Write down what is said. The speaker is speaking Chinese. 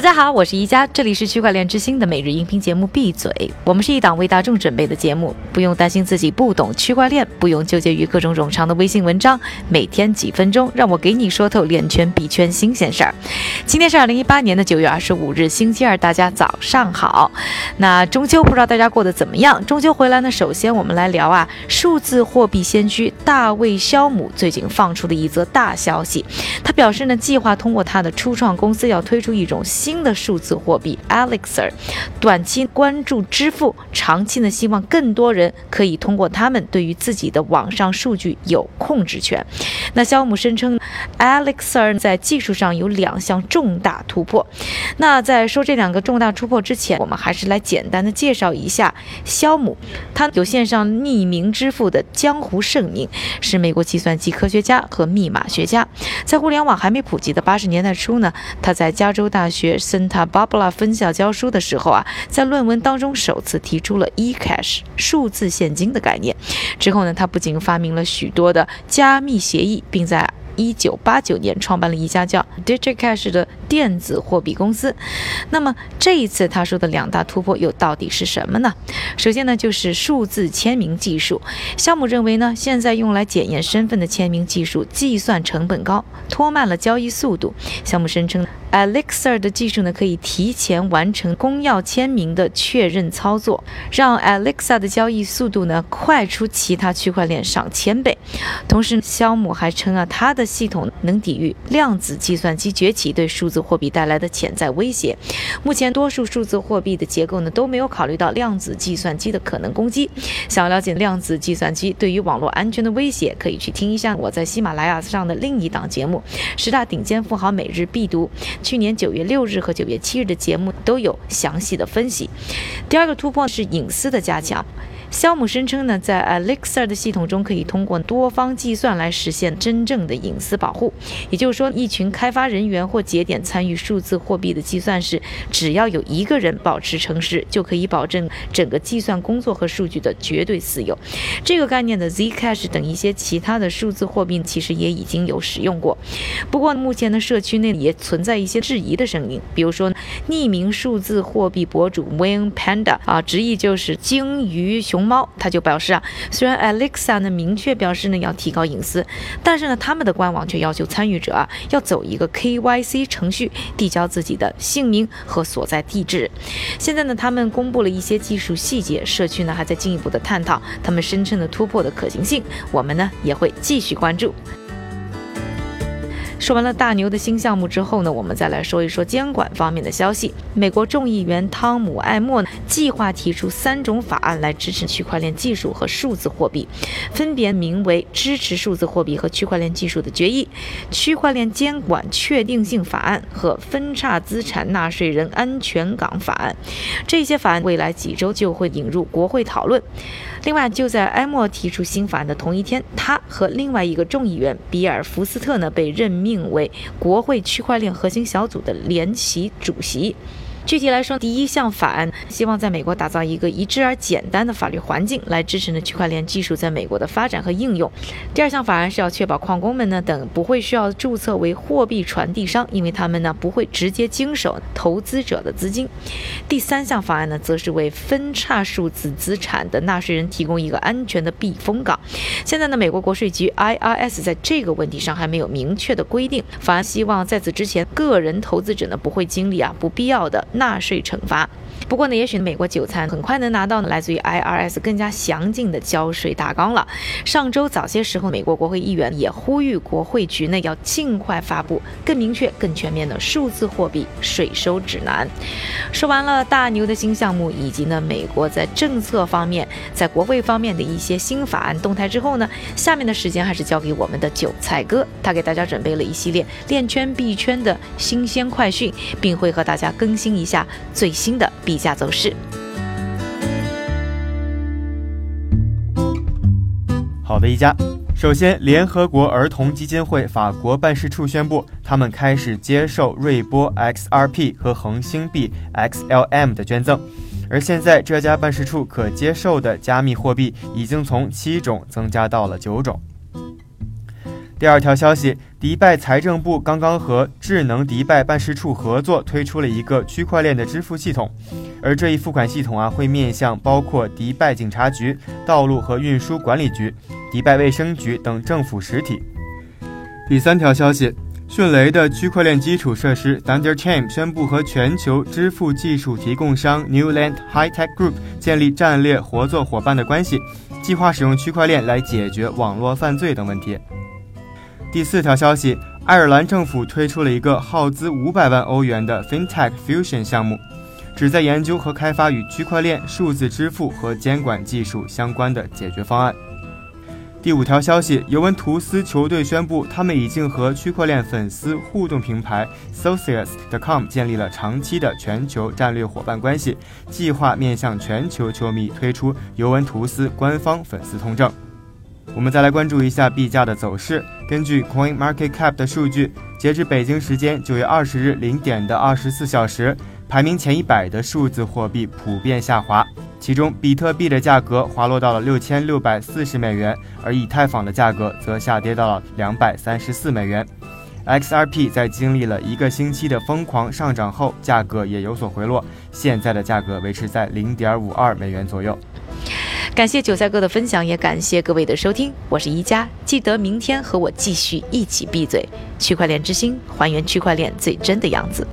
大家好，我是宜家，这里是区块链之星的每日音频节目。闭嘴！我们是一档为大众准备的节目，不用担心自己不懂区块链，不用纠结于各种冗长的微信文章。每天几分钟，让我给你说透链圈币圈新鲜事儿。今天是二零一八年的九月二十五日，星期二，大家早上好。那中秋不知道大家过得怎么样？中秋回来呢，首先我们来聊啊，数字货币先驱大卫肖姆最近放出的一则大消息，他表示呢，计划通过他的初创公司要推出一种新新的数字货币 Elixir，短期关注支付，长期呢希望更多人可以通过他们对于自己的网上数据有控制权。那肖姆声称，Elixir 在技术上有两项重大突破。那在说这两个重大突破之前，我们还是来简单的介绍一下肖姆。他有线上匿名支付的江湖盛名，是美国计算机科学家和密码学家。在互联网还没普及的八十年代初呢，他在加州大学。Santa Barbara 分校教书的时候啊，在论文当中首次提出了 eCash 数字现金的概念。之后呢，他不仅发明了许多的加密协议，并在一九八九年创办了一家叫 DigiCash 的电子货币公司。那么这一次他说的两大突破又到底是什么呢？首先呢，就是数字签名技术。肖姆认为呢，现在用来检验身份的签名技术计算成本高，拖慢了交易速度。肖姆声称。Alexa 的技术呢，可以提前完成公钥签名的确认操作，让 Alexa 的交易速度呢快出其他区块链上千倍。同时，肖姆还称啊，他的系统能抵御量子计算机崛起对数字货币带来的潜在威胁。目前，多数数字货币的结构呢都没有考虑到量子计算机的可能攻击。想要了解量子计算机对于网络安全的威胁，可以去听一下我在喜马拉雅上的另一档节目《十大顶尖富豪每日必读》。去年九月六日和九月七日的节目都有详细的分析。第二个突破是隐私的加强。肖姆声称呢，在 Elixir 的系统中可以通过多方计算来实现真正的隐私保护。也就是说，一群开发人员或节点参与数字货币的计算时，只要有一个人保持诚实，就可以保证整个计算工作和数据的绝对私有。这个概念的 Zcash 等一些其他的数字货币其实也已经有使用过。不过，目前的社区内也存在一些质疑的声音，比如说匿名数字货币博主 Wayne Panda 啊，直译就是鲸鱼熊。猫，他就表示啊，虽然 Alexa 呢明确表示呢要提高隐私，但是呢他们的官网却要求参与者啊要走一个 KYC 程序，递交自己的姓名和所在地址。现在呢他们公布了一些技术细节，社区呢还在进一步的探讨他们深圳的突破的可行性，我们呢也会继续关注。说完了大牛的新项目之后呢，我们再来说一说监管方面的消息。美国众议员汤姆·艾默计划提出三种法案来支持区块链技术和数字货币，分别名为《支持数字货币和区块链技术的决议》、《区块链监管确定性法案》和《分叉资产纳税人安全港法案》。这些法案未来几周就会引入国会讨论。另外，就在埃默提出新法案的同一天，他和另外一个众议员比尔·福斯特呢被任命为国会区块链核心小组的联席主席。具体来说，第一项法案希望在美国打造一个一致而简单的法律环境，来支持呢区块链技术在美国的发展和应用。第二项法案是要确保矿工们呢等不会需要注册为货币传递商，因为他们呢不会直接经手投资者的资金。第三项法案呢，则是为分叉数字资产的纳税人提供一个安全的避风港。现在呢，美国国税局 IRS 在这个问题上还没有明确的规定。法案希望在此之前，个人投资者呢不会经历啊不必要的。纳税惩罚。不过呢，也许美国韭菜很快能拿到呢来自于 IRS 更加详尽的交税大纲了。上周早些时候，美国国会议员也呼吁国会局内要尽快发布更明确、更全面的数字货币税收指南。说完了大牛的新项目，以及呢美国在政策方面、在国会方面的一些新法案动态之后呢，下面的时间还是交给我们的韭菜哥，他给大家准备了一系列链圈币圈的新鲜快讯，并会和大家更新一下最新的币。下走势。好的，一家。首先，联合国儿童基金会法国办事处宣布，他们开始接受瑞波 XRP 和恒星币 XLM 的捐赠。而现在，这家办事处可接受的加密货币已经从七种增加到了九种。第二条消息，迪拜财政部刚刚和智能迪拜办事处合作推出了一个区块链的支付系统，而这一付款系统啊，会面向包括迪拜警察局、道路和运输管理局、迪拜卫生局等政府实体。第三条消息，迅雷的区块链基础设施 ThunderChain 宣布和全球支付技术提供商 Newland High Tech Group 建立战略合作伙伴的关系，计划使用区块链来解决网络犯罪等问题。第四条消息，爱尔兰政府推出了一个耗资五百万欧元的 FinTech Fusion 项目，旨在研究和开发与区块链、数字支付和监管技术相关的解决方案。第五条消息，尤文图斯球队宣布，他们已经和区块链粉丝互动平台 Socius.com 建立了长期的全球战略伙伴关系，计划面向全球球迷推出尤文图斯官方粉丝通证。我们再来关注一下币价的走势。根据 Coin Market Cap 的数据，截至北京时间九月二十日零点的二十四小时，排名前一百的数字货币普遍下滑。其中，比特币的价格滑落到了六千六百四十美元，而以太坊的价格则下跌到了两百三十四美元。XRP 在经历了一个星期的疯狂上涨后，价格也有所回落，现在的价格维持在零点五二美元左右。感谢韭菜哥的分享，也感谢各位的收听。我是宜家，记得明天和我继续一起闭嘴。区块链之心，还原区块链最真的样子。